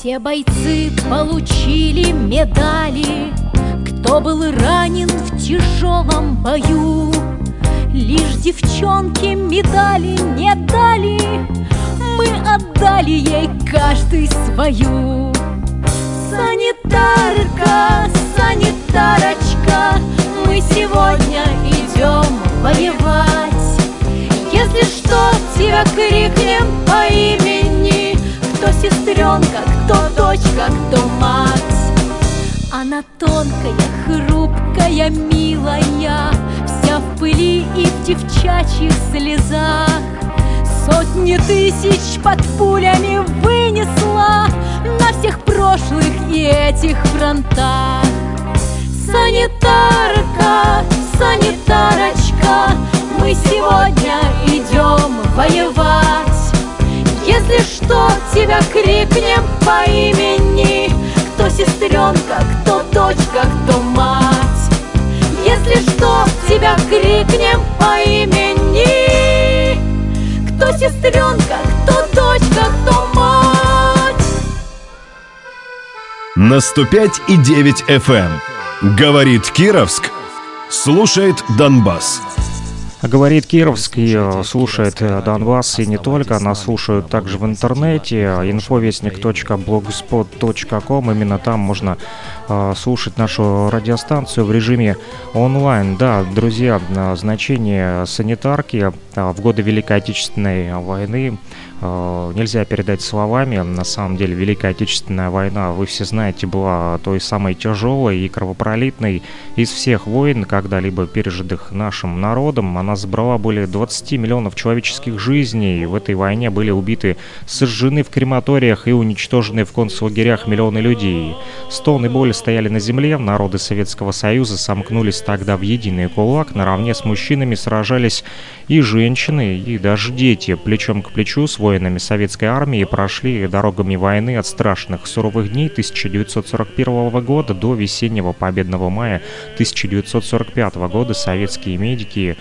Все бойцы получили медали, Кто был ранен в тяжелом бою. Лишь девчонке медали не дали, Мы отдали ей каждый свою. Санитарка, санитарочка, Мы сегодня идем воевать. Если что, тебя крикнем по имени, сестренка, кто дочка, кто мать. Она тонкая, хрупкая, милая, Вся в пыли и в девчачьих слезах. Сотни тысяч под пулями вынесла На всех прошлых и этих фронтах. Санитарка, санитарочка, Мы сегодня идем воевать. Крикнем по имени, Кто сестренка, кто дочка, кто мать. Если что, тебя крикнем по имени, Кто сестренка, кто дочка, кто мать. На 105 и 9 FM. Говорит Кировск. Слушает Донбасс. Говорит Кировск и э, слушает э, Донбасс и не только. Нас слушают также в интернете infovестник.blogspot.com. Именно там можно э, слушать нашу радиостанцию в режиме онлайн. Да, друзья, значение санитарки в годы Великой Отечественной войны нельзя передать словами. На самом деле, Великая Отечественная война, вы все знаете, была той самой тяжелой и кровопролитной из всех войн, когда-либо пережитых нашим народом. Она забрала более 20 миллионов человеческих жизней. В этой войне были убиты, сожжены в крематориях и уничтожены в концлагерях миллионы людей. Стон и боль стояли на земле, народы Советского Союза сомкнулись тогда в единый кулак, наравне с мужчинами сражались и женщины, и даже дети. Плечом к плечу с воинами советской армии прошли дорогами войны от страшных суровых дней 1941 года до весеннего победного мая 1945 года советские медики,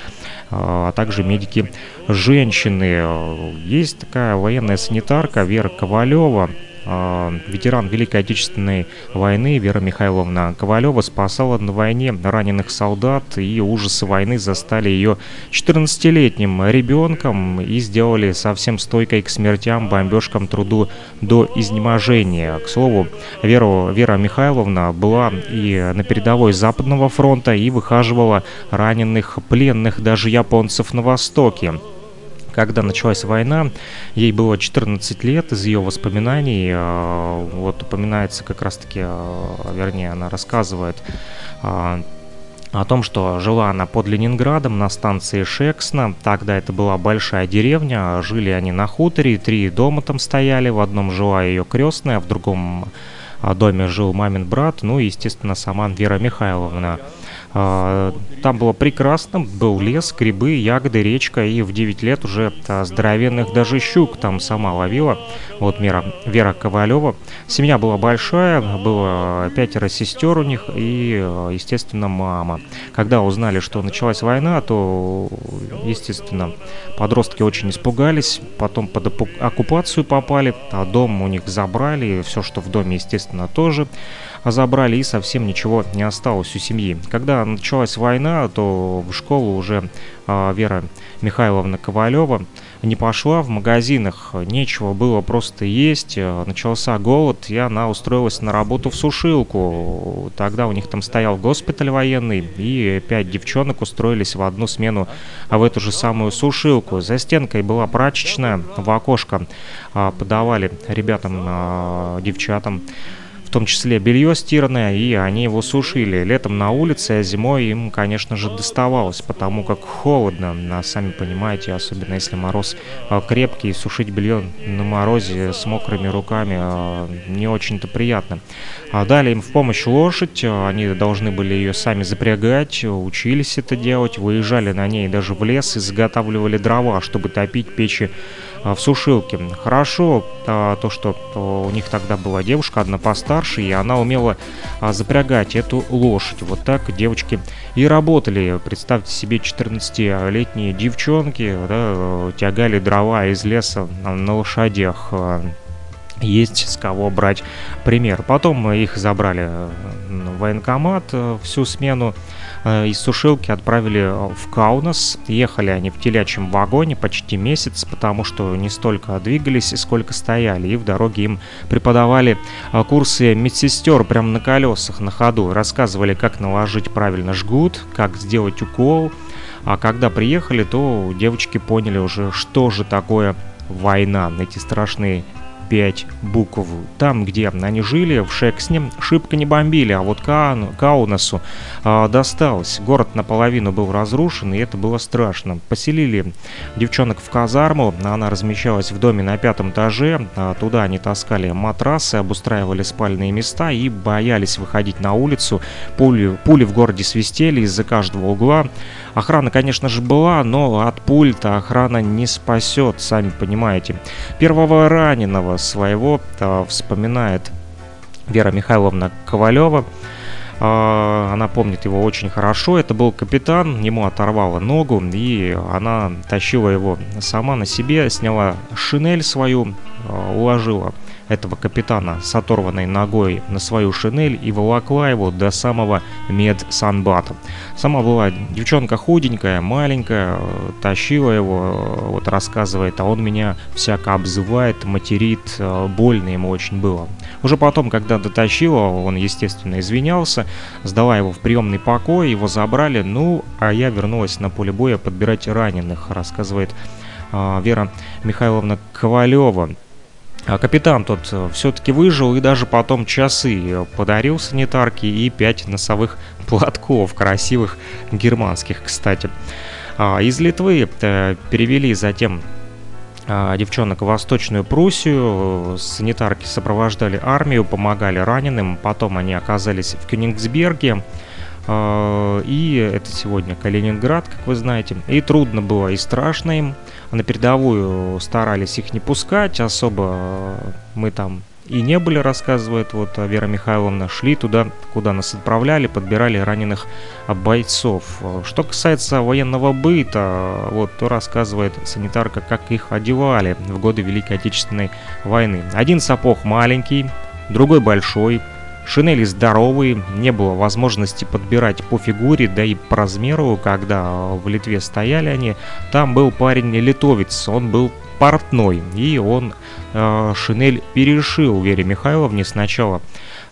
а также медики-женщины. Есть такая военная санитарка Вера Ковалева, ветеран Великой Отечественной войны Вера Михайловна Ковалева спасала на войне раненых солдат, и ужасы войны застали ее 14-летним ребенком и сделали совсем стойкой к смертям, бомбежкам, труду до изнеможения. К слову, Вера, Вера Михайловна была и на передовой Западного фронта и выхаживала раненых пленных даже японцев на Востоке когда началась война, ей было 14 лет, из ее воспоминаний, э, вот упоминается как раз-таки, э, вернее, она рассказывает э, о том, что жила она под Ленинградом на станции Шексно. Тогда это была большая деревня, жили они на хуторе, три дома там стояли, в одном жила ее крестная, в другом доме жил мамин брат, ну и, естественно, сама Вера Михайловна. А, там было прекрасно, был лес, грибы, ягоды, речка, и в 9 лет уже а, здоровенных даже щук там сама ловила. Вот Мера, Вера Ковалева. Семья была большая, было пятеро сестер у них и, естественно, мама. Когда узнали, что началась война, то, естественно, подростки очень испугались, потом под оккупацию попали, а дом у них забрали, все, что в доме, естественно, тоже забрали и совсем ничего не осталось у семьи. Когда началась война, то в школу уже э, Вера Михайловна Ковалева не пошла в магазинах, нечего было просто есть, начался голод, и она устроилась на работу в сушилку. Тогда у них там стоял госпиталь военный, и пять девчонок устроились в одну смену а в эту же самую сушилку. За стенкой была прачечная, в окошко а, подавали ребятам, а, девчатам в том числе белье стиранное, и они его сушили. Летом на улице, а зимой им, конечно же, доставалось, потому как холодно, а сами понимаете, особенно если мороз а, крепкий, сушить белье на морозе с мокрыми руками а, не очень-то приятно. А дали им в помощь лошадь, они должны были ее сами запрягать, учились это делать, выезжали на ней даже в лес и заготавливали дрова, чтобы топить печи в сушилке. Хорошо то, что у них тогда была девушка, одна постарше, и она умела запрягать эту лошадь. Вот так девочки и работали. Представьте себе 14-летние девчонки, да, тягали дрова из леса на лошадях. есть с кого брать пример. Потом их забрали военкомат всю смену. Э, из сушилки отправили э, в Каунас. Ехали они в телячьем вагоне почти месяц, потому что не столько двигались, сколько стояли. И в дороге им преподавали э, курсы медсестер прямо на колесах, на ходу. Рассказывали, как наложить правильно жгут, как сделать укол. А когда приехали, то девочки поняли уже, что же такое война, эти страшные пять букв. Там, где они жили, в Шексне, шибко не бомбили, а вот Кауну, Каунасу э, досталось. Город наполовину был разрушен, и это было страшно. Поселили девчонок в казарму, она размещалась в доме на пятом этаже, а туда они таскали матрасы, обустраивали спальные места и боялись выходить на улицу. Пули, пули в городе свистели из-за каждого угла. Охрана, конечно же, была, но от пульта охрана не спасет, сами понимаете. Первого раненого своего а, вспоминает Вера Михайловна Ковалева. А, она помнит его очень хорошо. Это был капитан, ему оторвало ногу, и она тащила его сама на себе, сняла шинель свою, а, уложила этого капитана с оторванной ногой на свою шинель и волокла его до самого медсанбата. Сама была девчонка худенькая, маленькая, тащила его, вот рассказывает, а он меня всяко обзывает, материт, больно ему очень было. Уже потом, когда дотащила, он, естественно, извинялся, сдала его в приемный покой, его забрали, ну, а я вернулась на поле боя подбирать раненых, рассказывает э, Вера Михайловна Ковалева. А капитан тот э, все-таки выжил и даже потом часы подарил санитарке и пять носовых платков, красивых германских, кстати. А, из Литвы э, перевели затем а, девчонок в Восточную Пруссию. Санитарки сопровождали армию, помогали раненым. Потом они оказались в Кёнигсберге. И это сегодня Калининград, как вы знаете. И трудно было, и страшно им на передовую старались их не пускать, особо мы там и не были, рассказывает вот Вера Михайловна, шли туда, куда нас отправляли, подбирали раненых бойцов. Что касается военного быта, вот то рассказывает санитарка, как их одевали в годы Великой Отечественной войны. Один сапог маленький, другой большой, Шинели здоровые, не было возможности подбирать по фигуре, да и по размеру, когда в Литве стояли они, там был парень литовец, он был портной, и он э, шинель перешил Вере Михайловне сначала.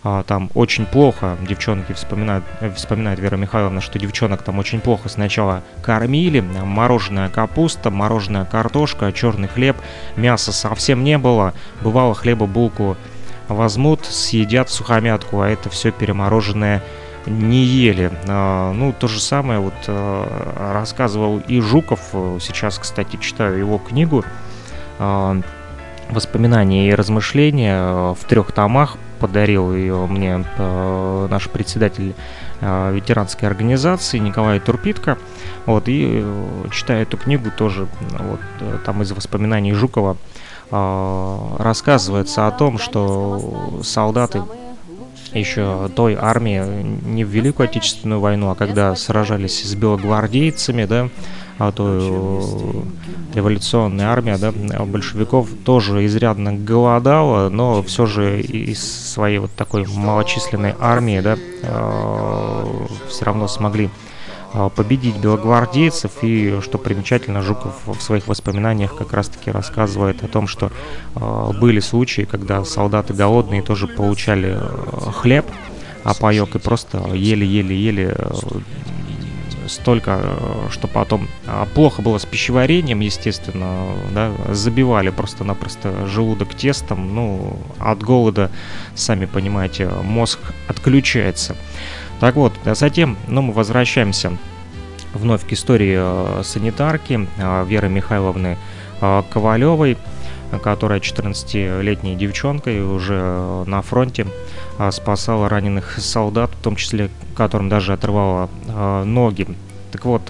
А, там очень плохо, девчонки вспоминают, вспоминает Вера Михайловна, что девчонок там очень плохо сначала кормили, мороженая капуста, мороженая картошка, черный хлеб, мяса совсем не было, бывало хлеба булку возьмут, съедят сухомятку, а это все перемороженное не ели. А, ну, то же самое вот а, рассказывал и Жуков. Сейчас, кстати, читаю его книгу а, «Воспоминания и размышления» в трех томах. Подарил ее мне наш председатель ветеранской организации Николай Турпитко. Вот, и читая эту книгу тоже, вот, там из воспоминаний Жукова рассказывается о том, что солдаты еще той армии не в Великую Отечественную войну, а когда сражались с белогвардейцами, да, а то революционная армия, да, большевиков тоже изрядно голодала, но все же из своей вот такой малочисленной армии, да, э, все равно смогли а, победить белогвардейцев. И, что примечательно, Жуков в своих воспоминаниях как раз-таки рассказывает о том, что э, были случаи, когда солдаты голодные тоже получали э, хлеб, а паек и просто еле-еле-еле столько, что потом плохо было с пищеварением, естественно, да, забивали просто-напросто желудок тестом, ну, от голода, сами понимаете, мозг отключается. Так вот, а затем, ну, мы возвращаемся вновь к истории э, санитарки э, Веры Михайловны э, Ковалевой, которая 14-летней девчонкой уже на фронте спасала раненых солдат, в том числе которым даже отрывала ноги. Так вот,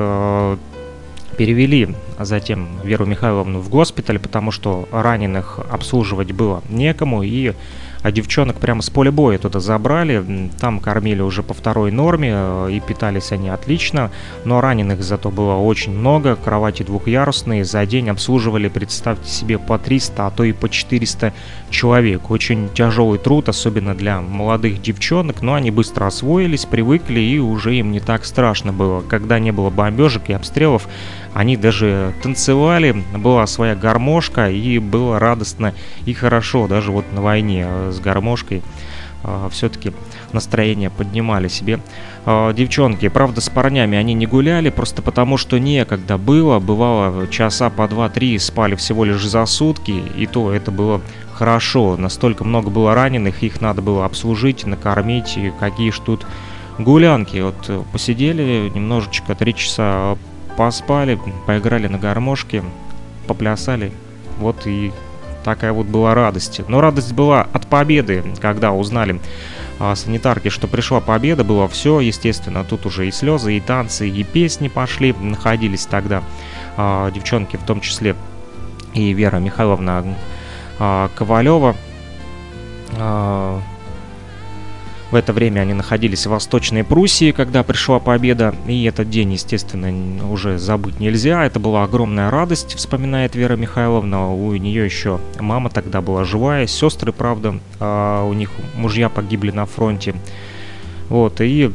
перевели затем Веру Михайловну в госпиталь, потому что раненых обслуживать было некому, и а девчонок прямо с поля боя туда забрали. Там кормили уже по второй норме, э, и питались они отлично. Но раненых зато было очень много. Кровати двухъярусные. За день обслуживали, представьте себе, по 300, а то и по 400 человек. Очень тяжелый труд, особенно для молодых девчонок. Но они быстро освоились, привыкли, и уже им не так страшно было. Когда не было бомбежек и обстрелов, они даже танцевали, была своя гармошка, и было радостно и хорошо, даже вот на войне с гармошкой э, все-таки настроение поднимали себе э, девчонки. Правда, с парнями они не гуляли, просто потому что некогда было. Бывало, часа по два-три спали всего лишь за сутки, и то это было хорошо. Настолько много было раненых, их надо было обслужить, накормить, и какие ж тут гулянки. Вот посидели немножечко, три часа поспали, поиграли на гармошке, поплясали. Вот и такая вот была радость. Но радость была от победы, когда узнали а, санитарки, что пришла победа, было все, естественно, тут уже и слезы, и танцы, и песни пошли, находились тогда а, девчонки, в том числе и Вера Михайловна а, Ковалева, а, в это время они находились в Восточной Пруссии, когда пришла победа, и этот день, естественно, уже забыть нельзя. Это была огромная радость, вспоминает Вера Михайловна. У нее еще мама тогда была живая, сестры, правда, а у них мужья погибли на фронте. Вот, и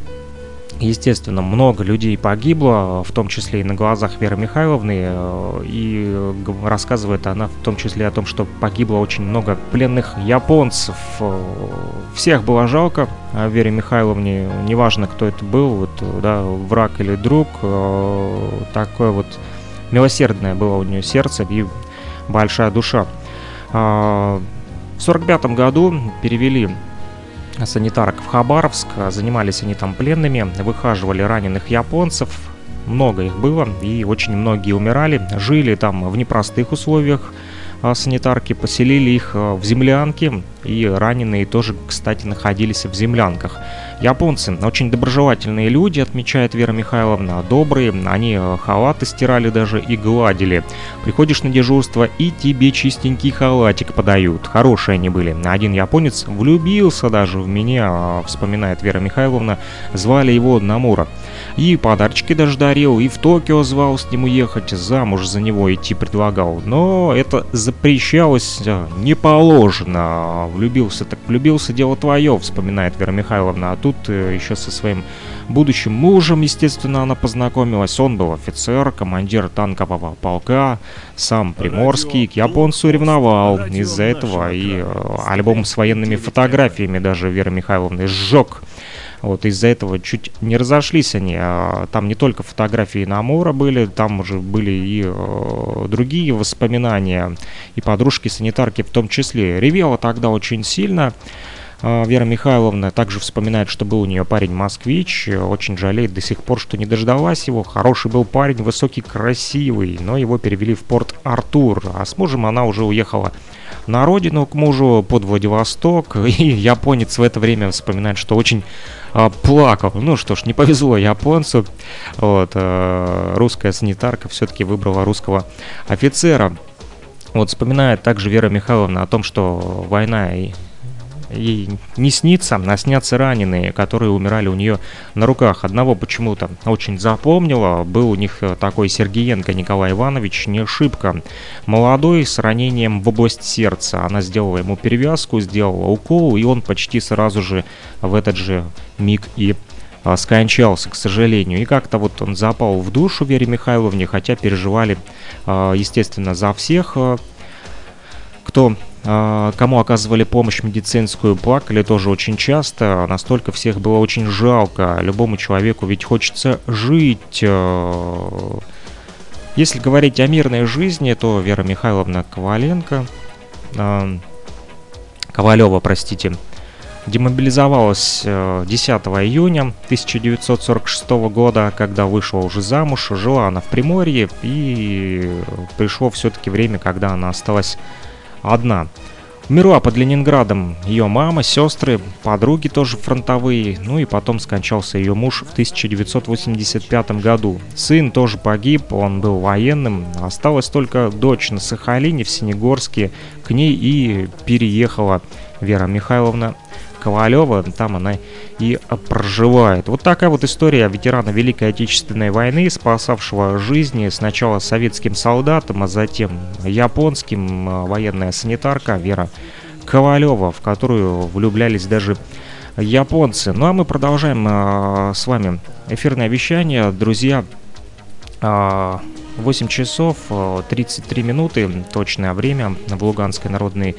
Естественно, много людей погибло, в том числе и на глазах Веры Михайловны, э, и рассказывает она в том числе о том, что погибло очень много пленных японцев. Всех было жалко а Вере Михайловне, неважно, кто это был, вот, да, враг или друг, э, такое вот милосердное было у нее сердце и большая душа. А, в 1945 году перевели санитарок в Хабаровск. Занимались они там пленными, выхаживали раненых японцев. Много их было, и очень многие умирали. Жили там в непростых условиях а санитарки, поселили их а, в землянке, и раненые тоже, кстати, находились в землянках. Японцы очень доброжелательные люди, отмечает Вера Михайловна, добрые, они а, халаты стирали даже и гладили. Приходишь на дежурство и тебе чистенький халатик подают. Хорошие они были. Один японец влюбился даже в меня, вспоминает Вера Михайловна, звали его Намура. И подарочки даже дарил, и в Токио звал с ним уехать, замуж за него идти предлагал. Но это запрещалось э, не положено. Влюбился так влюбился, дело твое, вспоминает Вера Михайловна. А тут э, еще со своим будущим мужем, естественно, она познакомилась. Он был офицер, командир танкового полка, сам Приморский, к японцу ревновал. Из-за этого и э, альбом с военными фотографиями даже Вера Михайловна сжег. Вот из-за этого чуть не разошлись они. А, там не только фотографии Намора были, там уже были и э, другие воспоминания, и подружки-санитарки в том числе. Ревела тогда очень сильно. А, Вера Михайловна также вспоминает, что был у нее парень москвич, очень жалеет до сих пор, что не дождалась его. Хороший был парень, высокий, красивый, но его перевели в порт Артур, а с мужем она уже уехала на родину к мужу под Владивосток, и японец в это время вспоминает, что очень а, плакал. Ну что ж, не повезло японцу. Вот, а, русская санитарка все-таки выбрала русского офицера. Вот вспоминает также Вера Михайловна о том, что война и ей не снится, а снятся раненые, которые умирали у нее на руках. Одного почему-то очень запомнила, был у них э, такой Сергеенко Николай Иванович, не шибко молодой, с ранением в область сердца. Она сделала ему перевязку, сделала укол, и он почти сразу же в этот же миг и а, скончался, к сожалению. И как-то вот он запал в душу Вере Михайловне, хотя переживали, а, естественно, за всех, а, кто кому оказывали помощь медицинскую, плакали тоже очень часто. Настолько всех было очень жалко. Любому человеку ведь хочется жить. А. Если говорить о мирной жизни, то Вера Михайловна Коваленко, а, Ковалева, простите, демобилизовалась 10 июня 1946 года, когда вышла уже замуж, жила она в Приморье, и пришло все-таки время, когда она осталась одна. Умерла под Ленинградом ее мама, сестры, подруги тоже фронтовые, ну и потом скончался ее муж в 1985 году. Сын тоже погиб, он был военным, осталась только дочь на Сахалине в Синегорске, к ней и переехала Вера Михайловна Ковалева, там она и проживает. Вот такая вот история ветерана Великой Отечественной войны, спасавшего жизни сначала советским солдатам, а затем японским, э, военная санитарка Вера Ковалева, в которую влюблялись даже японцы. Ну а мы продолжаем э, с вами эфирное вещание. Друзья, э, 8 часов 33 э, минуты, точное время в Луганской Народной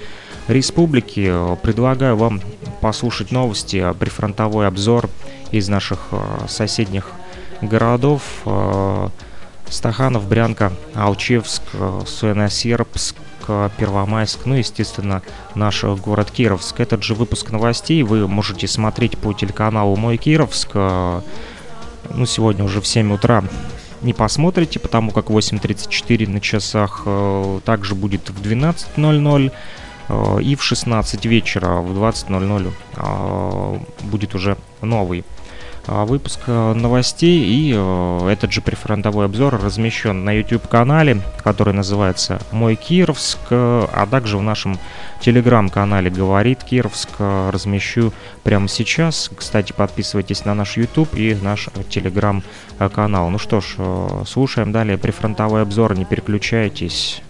Республики. Предлагаю вам послушать новости, прифронтовой обзор из наших э, соседних городов. Э, Стаханов, Брянка, Алчевск, Суэносербск, Первомайск, ну, естественно, наш город Кировск. Этот же выпуск новостей вы можете смотреть по телеканалу «Мой Кировск». Ну, сегодня уже в 7 утра не посмотрите, потому как 8.34 на часах э, также будет в 12.00 э, и в 16 вечера в 20.00 э, будет уже новый выпуск новостей и этот же прифронтовой обзор размещен на YouTube-канале, который называется «Мой Кировск», а также в нашем телеграм-канале «Говорит Кировск» размещу прямо сейчас. Кстати, подписывайтесь на наш YouTube и наш телеграм-канал. Ну что ж, э, слушаем далее прифронтовой обзор, не переключайтесь.